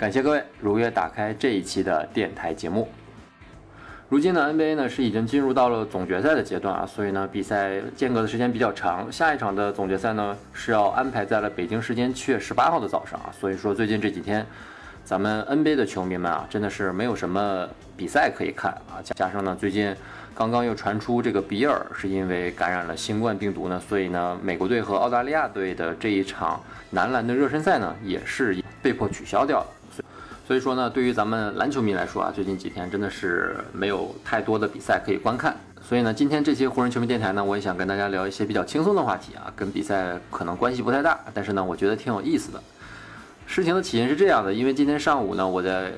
感谢各位如约打开这一期的电台节目。如今的 NBA 呢是已经进入到了总决赛的阶段啊，所以呢比赛间隔的时间比较长。下一场的总决赛呢是要安排在了北京时间七月十八号的早上啊，所以说最近这几天咱们 NBA 的球迷们啊真的是没有什么比赛可以看啊，加上呢最近刚刚又传出这个比尔是因为感染了新冠病毒呢，所以呢美国队和澳大利亚队的这一场男篮的热身赛呢也是被迫取消掉了。所以说呢，对于咱们篮球迷来说啊，最近几天真的是没有太多的比赛可以观看。所以呢，今天这期湖人球迷电台呢，我也想跟大家聊一些比较轻松的话题啊，跟比赛可能关系不太大，但是呢，我觉得挺有意思的。事情的起因是这样的，因为今天上午呢，我在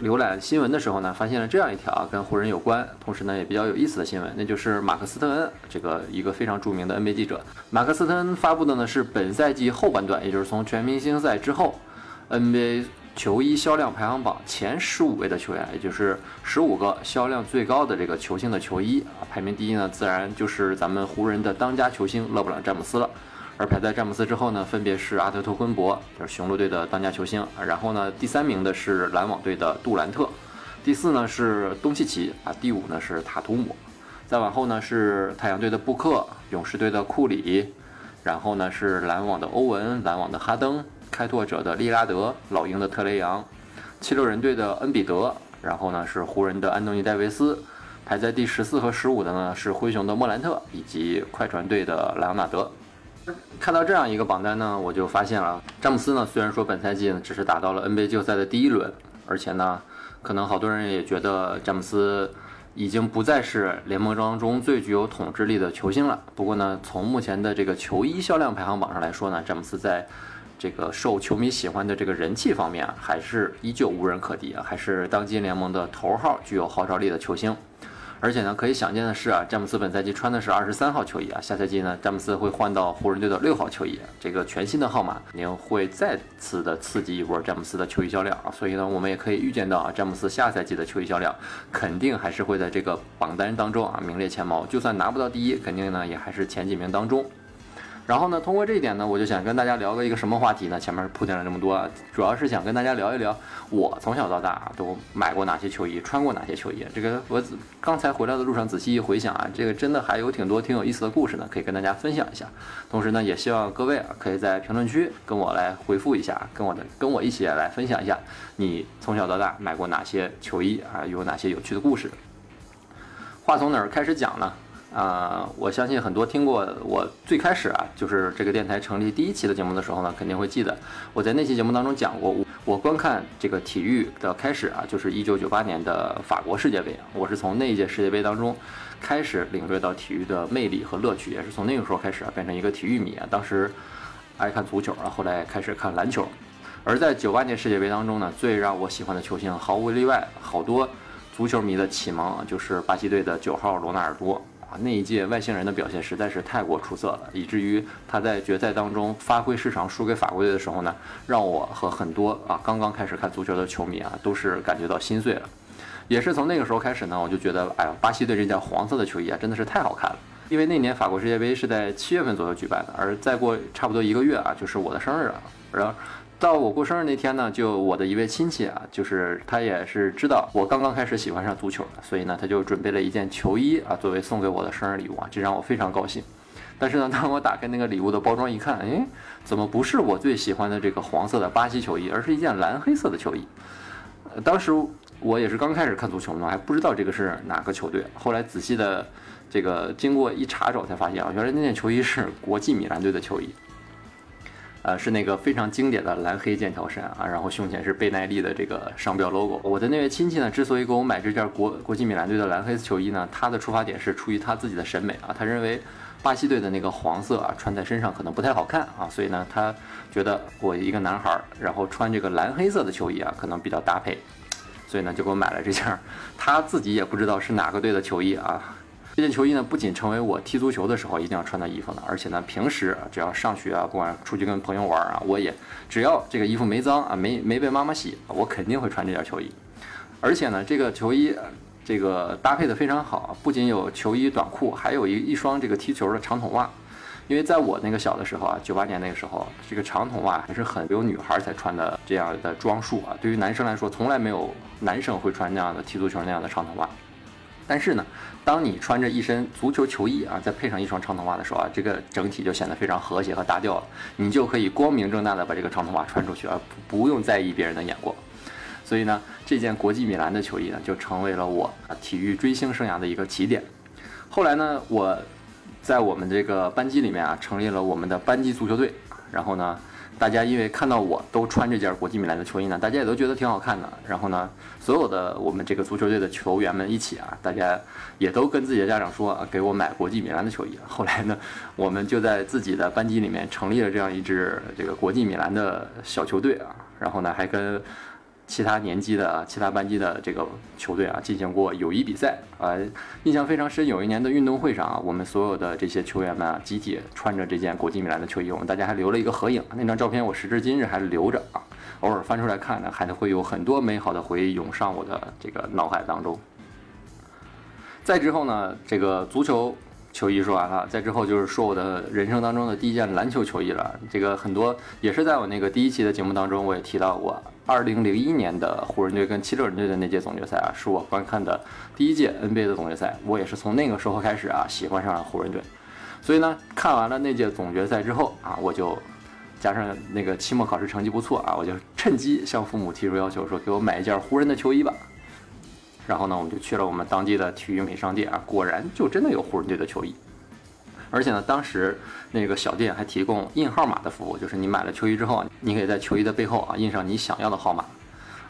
浏览新闻的时候呢，发现了这样一条跟湖人有关，同时呢也比较有意思的新闻，那就是马克斯特恩这个一个非常著名的 NBA 记者，马克斯特恩发布的呢是本赛季后半段，也就是从全明星赛之后，NBA。球衣销量排行榜前十五位的球员，也就是十五个销量最高的这个球星的球衣啊，排名第一呢，自然就是咱们湖人的当家球星勒布朗詹姆斯了。而排在詹姆斯之后呢，分别是阿特托昆博，就是雄鹿队的当家球星。然后呢，第三名的是篮网队的杜兰特，第四呢是东契奇啊，第五呢是塔图姆，再往后呢是太阳队的布克，勇士队的库里，然后呢是篮网的欧文，篮网的哈登。开拓者的利拉德，老鹰的特雷杨，七六人队的恩比德，然后呢是湖人的安东尼戴维斯，排在第十四和十五的呢是灰熊的莫兰特以及快船队的莱昂纳德。看到这样一个榜单呢，我就发现了詹姆斯呢，虽然说本赛季呢只是打到了 NBA 季后赛的第一轮，而且呢，可能好多人也觉得詹姆斯已经不再是联盟当中最具有统治力的球星了。不过呢，从目前的这个球衣销量排行榜上来说呢，詹姆斯在这个受球迷喜欢的这个人气方面啊，还是依旧无人可敌啊，还是当今联盟的头号具有号召力的球星。而且呢，可以想见的是啊，詹姆斯本赛季穿的是二十三号球衣啊，下赛季呢，詹姆斯会换到湖人队的六号球衣，这个全新的号码肯定会再次的刺激一波詹姆斯的球衣销量啊。所以呢，我们也可以预见到啊，詹姆斯下赛季的球衣销量肯定还是会在这个榜单当中啊名列前茅，就算拿不到第一，肯定呢也还是前几名当中。然后呢，通过这一点呢，我就想跟大家聊个一个什么话题呢？前面铺垫了这么多，主要是想跟大家聊一聊我从小到大都买过哪些球衣，穿过哪些球衣。这个我刚才回来的路上仔细一回想啊，这个真的还有挺多挺有意思的故事呢，可以跟大家分享一下。同时呢，也希望各位啊，可以在评论区跟我来回复一下，跟我的跟我一起来分享一下你从小到大买过哪些球衣啊，有哪些有趣的故事。话从哪儿开始讲呢？啊，我相信很多听过我最开始啊，就是这个电台成立第一期的节目的时候呢，肯定会记得我在那期节目当中讲过，我观看这个体育的开始啊，就是一九九八年的法国世界杯，我是从那一届世界杯当中开始领略到体育的魅力和乐趣，也是从那个时候开始啊，变成一个体育迷啊。当时爱看足球啊，后来开始看篮球。而在九八年世界杯当中呢，最让我喜欢的球星，毫无例外，好多足球迷的启蒙，就是巴西队的九号罗纳尔多。那一届外星人的表现实在是太过出色了，以至于他在决赛当中发挥失常，输给法国队的时候呢，让我和很多啊刚刚开始看足球的球迷啊，都是感觉到心碎了。也是从那个时候开始呢，我就觉得，哎呀，巴西队这件黄色的球衣啊，真的是太好看了。因为那年法国世界杯是在七月份左右举办的，而再过差不多一个月啊，就是我的生日了，然后。到我过生日那天呢，就我的一位亲戚啊，就是他也是知道我刚刚开始喜欢上足球的，所以呢，他就准备了一件球衣啊，作为送给我的生日礼物啊，这让我非常高兴。但是呢，当我打开那个礼物的包装一看，哎，怎么不是我最喜欢的这个黄色的巴西球衣，而是一件蓝黑色的球衣？呃，当时我也是刚开始看足球嘛，还不知道这个是哪个球队。后来仔细的这个经过一查找，才发现啊，原来那件球衣是国际米兰队的球衣。呃，是那个非常经典的蓝黑剑条衫啊，然后胸前是贝耐利的这个商标 logo。我的那位亲戚呢，之所以给我买这件国国际米兰队的蓝黑球衣呢，他的出发点是出于他自己的审美啊，他认为巴西队的那个黄色啊，穿在身上可能不太好看啊，所以呢，他觉得我一个男孩儿，然后穿这个蓝黑色的球衣啊，可能比较搭配。所以呢就给我买了这件他自己也不知道是哪个队的球衣啊。这件球衣呢不仅成为我踢足球的时候一定要穿的衣服呢，而且呢平时只要上学啊，不管出去跟朋友玩啊，我也只要这个衣服没脏啊，没没被妈妈洗，我肯定会穿这件球衣。而且呢这个球衣这个搭配的非常好，不仅有球衣短裤，还有一一双这个踢球的长筒袜。因为在我那个小的时候啊，九八年那个时候，这个长筒袜还是很有女孩才穿的这样的装束啊。对于男生来说，从来没有男生会穿那样的踢足球那样的长筒袜。但是呢，当你穿着一身足球球衣啊，再配上一双长筒袜的时候啊，这个整体就显得非常和谐和搭调了。你就可以光明正大的把这个长筒袜穿出去，而不不用在意别人的眼光。所以呢，这件国际米兰的球衣呢，就成为了我啊体育追星生涯的一个起点。后来呢，我。在我们这个班级里面啊，成立了我们的班级足球队。然后呢，大家因为看到我都穿这件国际米兰的球衣呢，大家也都觉得挺好看的。然后呢，所有的我们这个足球队的球员们一起啊，大家也都跟自己的家长说啊，给我买国际米兰的球衣。后来呢，我们就在自己的班级里面成立了这样一支这个国际米兰的小球队啊。然后呢，还跟。其他年级的、其他班级的这个球队啊，进行过友谊比赛啊，印象非常深。有一年的运动会上啊，我们所有的这些球员们啊，集体穿着这件国际米兰的球衣，我们大家还留了一个合影。那张照片我时至今日还留着啊，偶尔翻出来看呢，还会有很多美好的回忆涌上我的这个脑海当中。再之后呢，这个足球。球衣说完了，再之后就是说我的人生当中的第一件篮球球衣了。这个很多也是在我那个第一期的节目当中，我也提到过。二零零一年的湖人队跟七六人队的那届总决赛啊，是我观看的第一届 NBA 的总决赛。我也是从那个时候开始啊，喜欢上了湖人队。所以呢，看完了那届总决赛之后啊，我就加上那个期末考试成绩不错啊，我就趁机向父母提出要求，说给我买一件湖人的球衣吧。然后呢，我们就去了我们当地的体育美商店啊，果然就真的有湖人队的球衣，而且呢，当时那个小店还提供印号码的服务，就是你买了球衣之后，你可以在球衣的背后啊印上你想要的号码。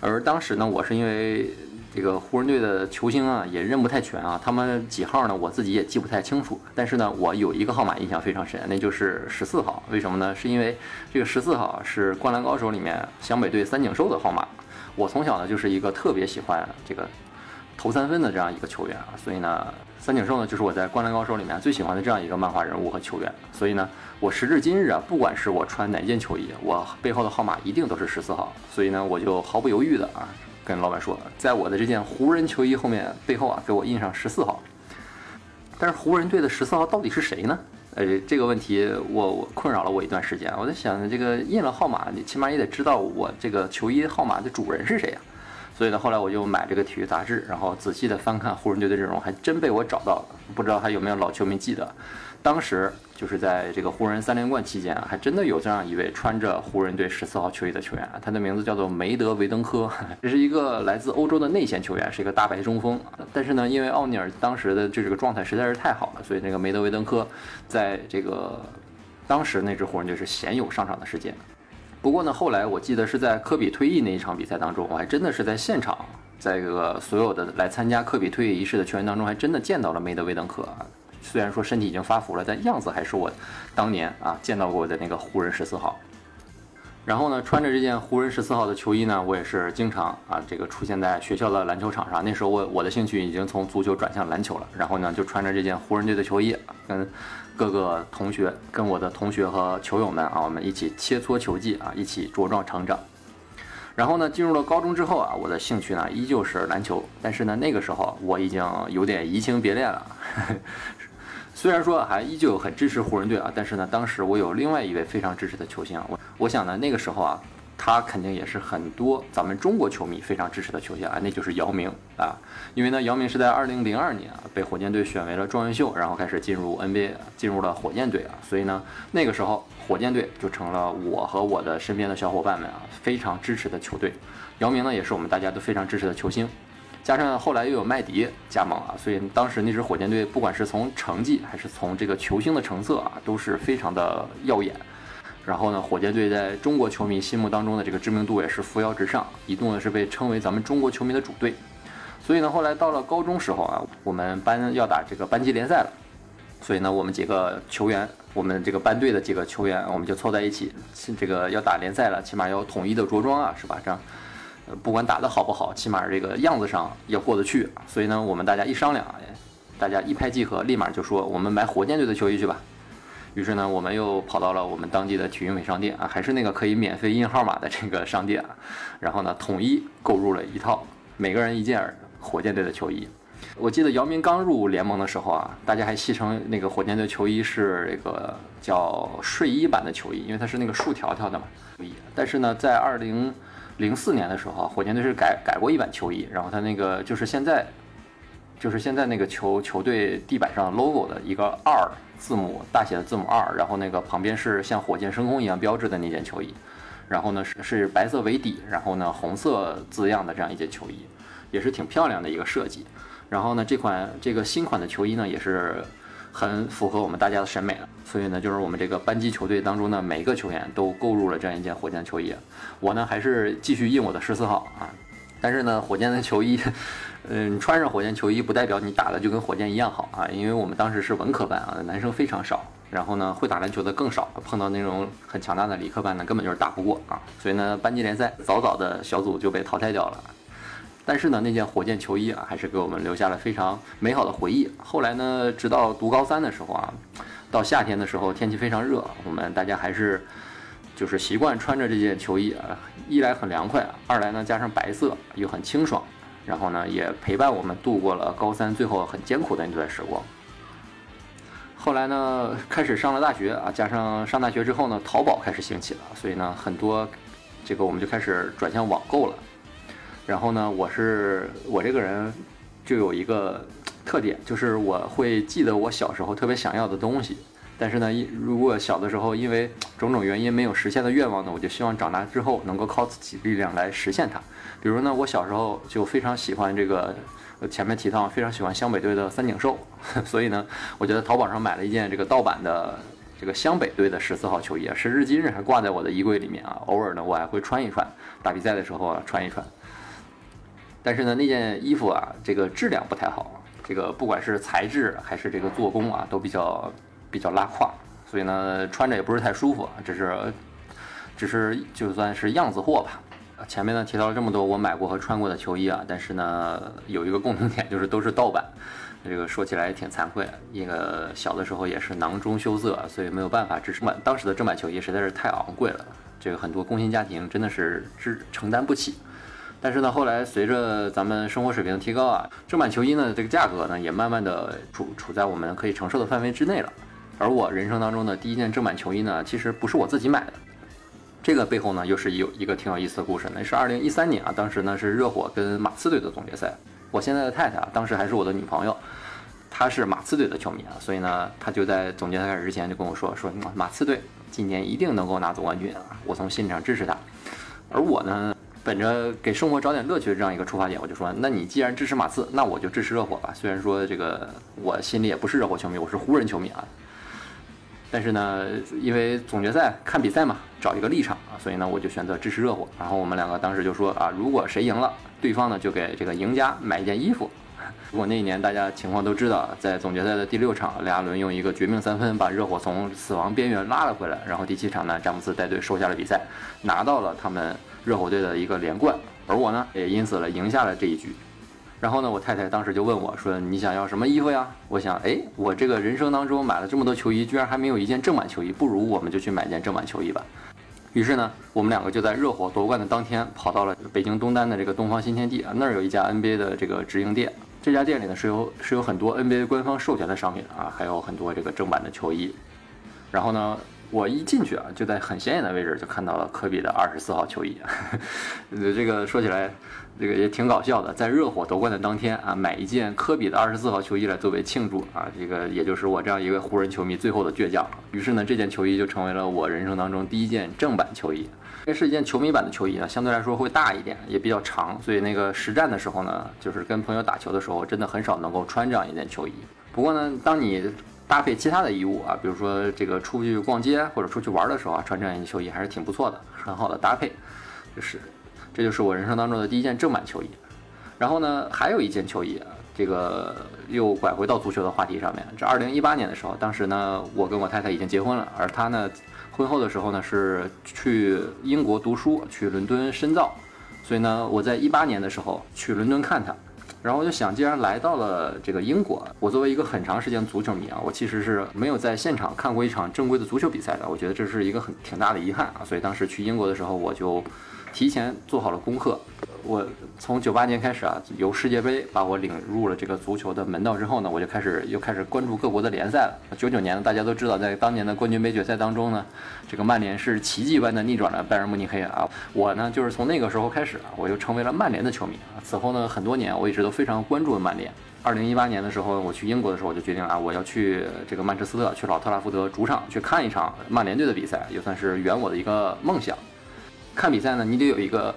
而当时呢，我是因为这个湖人队的球星啊也认不太全啊，他们几号呢，我自己也记不太清楚。但是呢，我有一个号码印象非常深，那就是十四号。为什么呢？是因为这个十四号是《灌篮高手》里面湘北队三井寿的号码。我从小呢就是一个特别喜欢这个。投三分的这样一个球员啊，所以呢，三井寿呢就是我在《灌篮高手》里面最喜欢的这样一个漫画人物和球员。所以呢，我时至今日啊，不管是我穿哪件球衣，我背后的号码一定都是十四号。所以呢，我就毫不犹豫的啊，跟老板说，在我的这件湖人球衣后面背后啊，给我印上十四号。但是湖人队的十四号到底是谁呢？呃，这个问题我我困扰了我一段时间。我在想，这个印了号码，你起码也得知道我这个球衣号码的主人是谁呀？所以呢，后来我就买这个体育杂志，然后仔细的翻看湖人队的阵容，还真被我找到了。不知道还有没有老球迷记得，当时就是在这个湖人三连冠期间啊，还真的有这样一位穿着湖人队十四号球衣的球员，他的名字叫做梅德维登科，这是一个来自欧洲的内线球员，是一个大白中锋。但是呢，因为奥尼尔当时的这个状态实在是太好了，所以那个梅德维登科在这个当时那支湖人队是鲜有上场的时间。不过呢，后来我记得是在科比退役那一场比赛当中，我还真的是在现场，在这个所有的来参加科比退役仪式的球员当中，还真的见到了梅德韦登科。虽然说身体已经发福了，但样子还是我当年啊见到过的那个湖人十四号。然后呢，穿着这件湖人十四号的球衣呢，我也是经常啊这个出现在学校的篮球场上。那时候我我的兴趣已经从足球转向篮球了。然后呢，就穿着这件湖人队的球衣，跟各个同学、跟我的同学和球友们啊，我们一起切磋球技啊，一起茁壮成长。然后呢，进入了高中之后啊，我的兴趣呢依旧是篮球，但是呢，那个时候我已经有点移情别恋了。虽然说还依旧很支持湖人队啊，但是呢，当时我有另外一位非常支持的球星，我我想呢，那个时候啊，他肯定也是很多咱们中国球迷非常支持的球星啊，那就是姚明啊。因为呢，姚明是在二零零二年啊被火箭队选为了状元秀，然后开始进入 NBA，进入了火箭队啊，所以呢，那个时候火箭队就成了我和我的身边的小伙伴们啊非常支持的球队。姚明呢，也是我们大家都非常支持的球星。加上后来又有麦迪加盟啊，所以当时那支火箭队不管是从成绩还是从这个球星的成色啊，都是非常的耀眼。然后呢，火箭队在中国球迷心目当中的这个知名度也是扶摇直上，一度呢是被称为咱们中国球迷的主队。所以呢，后来到了高中时候啊，我们班要打这个班级联赛了，所以呢，我们几个球员，我们这个班队的几个球员，我们就凑在一起，这个要打联赛了，起码要统一的着装啊，是吧？这样。不管打得好不好，起码这个样子上要过得去。所以呢，我们大家一商量，大家一拍即合，立马就说我们买火箭队的球衣去吧。于是呢，我们又跑到了我们当地的体育美商店啊，还是那个可以免费印号码的这个商店啊，然后呢，统一购入了一套，每个人一件火箭队的球衣。我记得姚明刚入联盟的时候啊，大家还戏称那个火箭队球衣是这个叫睡衣版的球衣，因为它是那个竖条条的嘛。但是呢，在二零零四年的时候，火箭队是改改过一版球衣，然后它那个就是现在。就是现在那个球球队地板上 logo 的一个二字母大写的字母二，然后那个旁边是像火箭升空一样标志的那件球衣，然后呢是是白色为底，然后呢红色字样的这样一件球衣，也是挺漂亮的一个设计。然后呢这款这个新款的球衣呢也是很符合我们大家的审美的，所以呢就是我们这个班级球队当中的每一个球员都购入了这样一件火箭球衣。我呢还是继续印我的十四号啊，但是呢火箭的球衣。嗯，穿上火箭球衣不代表你打的就跟火箭一样好啊，因为我们当时是文科班啊，男生非常少，然后呢会打篮球的更少，碰到那种很强大的理科班呢，根本就是打不过啊，所以呢班级联赛早早的小组就被淘汰掉了。但是呢那件火箭球衣啊，还是给我们留下了非常美好的回忆。后来呢，直到读高三的时候啊，到夏天的时候天气非常热，我们大家还是就是习惯穿着这件球衣啊，一来很凉快，二来呢加上白色又很清爽。然后呢，也陪伴我们度过了高三最后很艰苦的那段时光。后来呢，开始上了大学啊，加上上大学之后呢，淘宝开始兴起了，所以呢，很多这个我们就开始转向网购了。然后呢，我是我这个人就有一个特点，就是我会记得我小时候特别想要的东西。但是呢，如果小的时候因为种种原因没有实现的愿望呢，我就希望长大之后能够靠自己力量来实现它。比如呢，我小时候就非常喜欢这个，前面提到非常喜欢湘北队的三井寿，所以呢，我觉得淘宝上买了一件这个盗版的这个湘北队的十四号球衣啊，时至今日还挂在我的衣柜里面啊。偶尔呢，我还会穿一穿，打比赛的时候啊穿一穿。但是呢，那件衣服啊，这个质量不太好，这个不管是材质还是这个做工啊，都比较比较拉胯，所以呢，穿着也不是太舒服，只是只是就算是样子货吧。前面呢提到了这么多我买过和穿过的球衣啊，但是呢有一个共同点就是都是盗版，这个说起来也挺惭愧。一个小的时候也是囊中羞涩，所以没有办法支持买当时的正版球衣实在是太昂贵了，这个很多工薪家庭真的是支承担不起。但是呢后来随着咱们生活水平的提高啊，正版球衣呢这个价格呢也慢慢的处处在我们可以承受的范围之内了。而我人生当中的第一件正版球衣呢，其实不是我自己买的。这个背后呢，又是有一个挺有意思的故事。那是二零一三年啊，当时呢是热火跟马刺队的总决赛。我现在的太太啊，当时还是我的女朋友，她是马刺队的球迷啊，所以呢，她就在总决赛开始之前就跟我说，说马刺队今年一定能够拿总冠军啊，我从心理上支持他。而我呢，本着给生活找点乐趣的这样一个出发点，我就说，那你既然支持马刺，那我就支持热火吧。虽然说这个我心里也不是热火球迷，我是湖人球迷啊。但是呢，因为总决赛看比赛嘛，找一个立场啊，所以呢，我就选择支持热火。然后我们两个当时就说啊，如果谁赢了，对方呢就给这个赢家买一件衣服。如果那一年大家情况都知道，在总决赛的第六场，雷阿伦用一个绝命三分把热火从死亡边缘拉了回来。然后第七场呢，詹姆斯带队收下了比赛，拿到了他们热火队的一个连冠。而我呢，也因此了赢下了这一局。然后呢，我太太当时就问我说：“你想要什么衣服呀？”我想，哎，我这个人生当中买了这么多球衣，居然还没有一件正版球衣，不如我们就去买件正版球衣吧。于是呢，我们两个就在热火夺冠的当天，跑到了北京东单的这个东方新天地啊，那儿有一家 NBA 的这个直营店。这家店里呢是有是有很多 NBA 官方授权的商品啊，还有很多这个正版的球衣。然后呢，我一进去啊，就在很显眼的位置就看到了科比的二十四号球衣。这个说起来。这个也挺搞笑的，在热火夺冠的当天啊，买一件科比的二十四号球衣来作为庆祝啊，这个也就是我这样一个湖人球迷最后的倔强。于是呢，这件球衣就成为了我人生当中第一件正版球衣。这是一件球迷版的球衣呢，相对来说会大一点，也比较长，所以那个实战的时候呢，就是跟朋友打球的时候，真的很少能够穿这样一件球衣。不过呢，当你搭配其他的衣物啊，比如说这个出去逛街或者出去玩的时候啊，穿这样一件球衣还是挺不错的，很好的搭配，就是。这就是我人生当中的第一件正版球衣，然后呢，还有一件球衣，这个又拐回到足球的话题上面。这二零一八年的时候，当时呢，我跟我太太已经结婚了，而她呢，婚后的时候呢，是去英国读书，去伦敦深造，所以呢，我在一八年的时候去伦敦看她。然后我就想，既然来到了这个英国，我作为一个很长时间足球迷啊，我其实是没有在现场看过一场正规的足球比赛的。我觉得这是一个很挺大的遗憾啊。所以当时去英国的时候，我就提前做好了功课。我从九八年开始啊，由世界杯把我领入了这个足球的门道之后呢，我就开始又开始关注各国的联赛了。九九年大家都知道，在当年的冠军杯决赛当中呢，这个曼联是奇迹般的逆转了拜仁慕尼黑啊。我呢，就是从那个时候开始啊，我就成为了曼联的球迷。此后呢，很多年我一直都非常关注曼联。二零一八年的时候，我去英国的时候，我就决定啊，我要去这个曼彻斯特，去老特拉福德主场去看一场曼联队的比赛，也算是圆我的一个梦想。看比赛呢，你得有一个。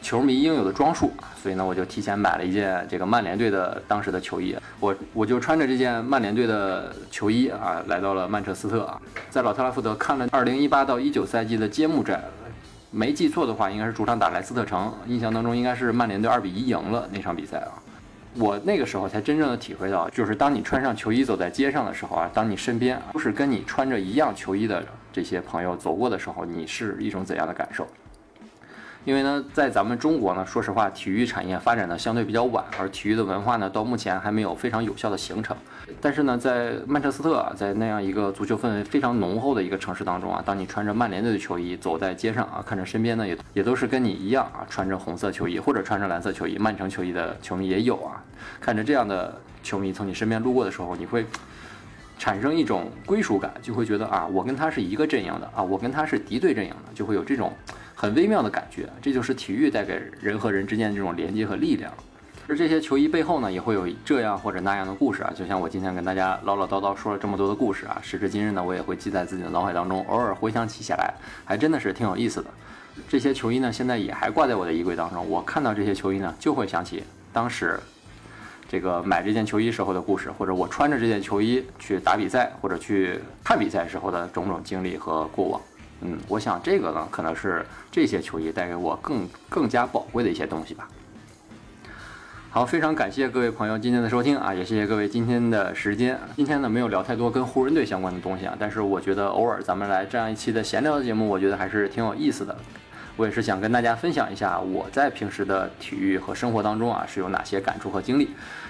球迷应有的装束啊，所以呢，我就提前买了一件这个曼联队的当时的球衣。我我就穿着这件曼联队的球衣啊，来到了曼彻斯特啊，在老特拉福德看了2018到19赛季的揭幕战，没记错的话，应该是主场打莱斯特城，印象当中应该是曼联队2比1赢了那场比赛啊。我那个时候才真正的体会到，就是当你穿上球衣走在街上的时候啊，当你身边都是跟你穿着一样球衣的人这些朋友走过的时候，你是一种怎样的感受？因为呢，在咱们中国呢，说实话，体育产业发展的相对比较晚，而体育的文化呢，到目前还没有非常有效的形成。但是呢，在曼彻斯特啊，在那样一个足球氛围非常浓厚的一个城市当中啊，当你穿着曼联队的球衣走在街上啊，看着身边呢也也都是跟你一样啊，穿着红色球衣或者穿着蓝色球衣、曼城球衣的球迷也有啊，看着这样的球迷从你身边路过的时候，你会产生一种归属感，就会觉得啊，我跟他是一个阵营的啊，我跟他是敌对阵营的，就会有这种。很微妙的感觉，这就是体育带给人和人之间的这种连接和力量。而这些球衣背后呢，也会有这样或者那样的故事啊。就像我今天跟大家唠唠叨叨说了这么多的故事啊，时至今日呢，我也会记在自己的脑海当中，偶尔回想起起来，还真的是挺有意思的。这些球衣呢，现在也还挂在我的衣柜当中。我看到这些球衣呢，就会想起当时这个买这件球衣时候的故事，或者我穿着这件球衣去打比赛或者去看比赛时候的种种经历和过往。嗯，我想这个呢，可能是这些球衣带给我更更加宝贵的一些东西吧。好，非常感谢各位朋友今天的收听啊，也谢谢各位今天的时间。今天呢没有聊太多跟湖人队相关的东西啊，但是我觉得偶尔咱们来这样一期的闲聊的节目，我觉得还是挺有意思的。我也是想跟大家分享一下我在平时的体育和生活当中啊是有哪些感触和经历，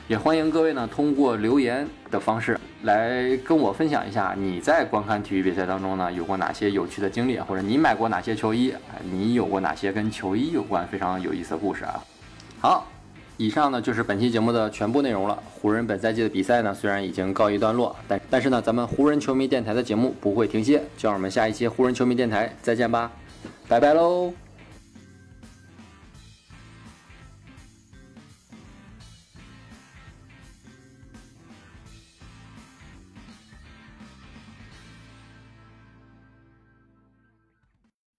也欢迎各位呢通过留言的方式来跟我分享一下你在观看体育比赛当中呢有过哪些有趣的经历，或者你买过哪些球衣，你有过哪些跟球衣有关非常有意思的故事啊。好，以上呢就是本期节目的全部内容了。湖人本赛季的比赛呢虽然已经告一段落，但但是呢咱们湖人球迷电台的节目不会停歇，就让我们下一期湖人球迷电台再见吧。拜拜喽。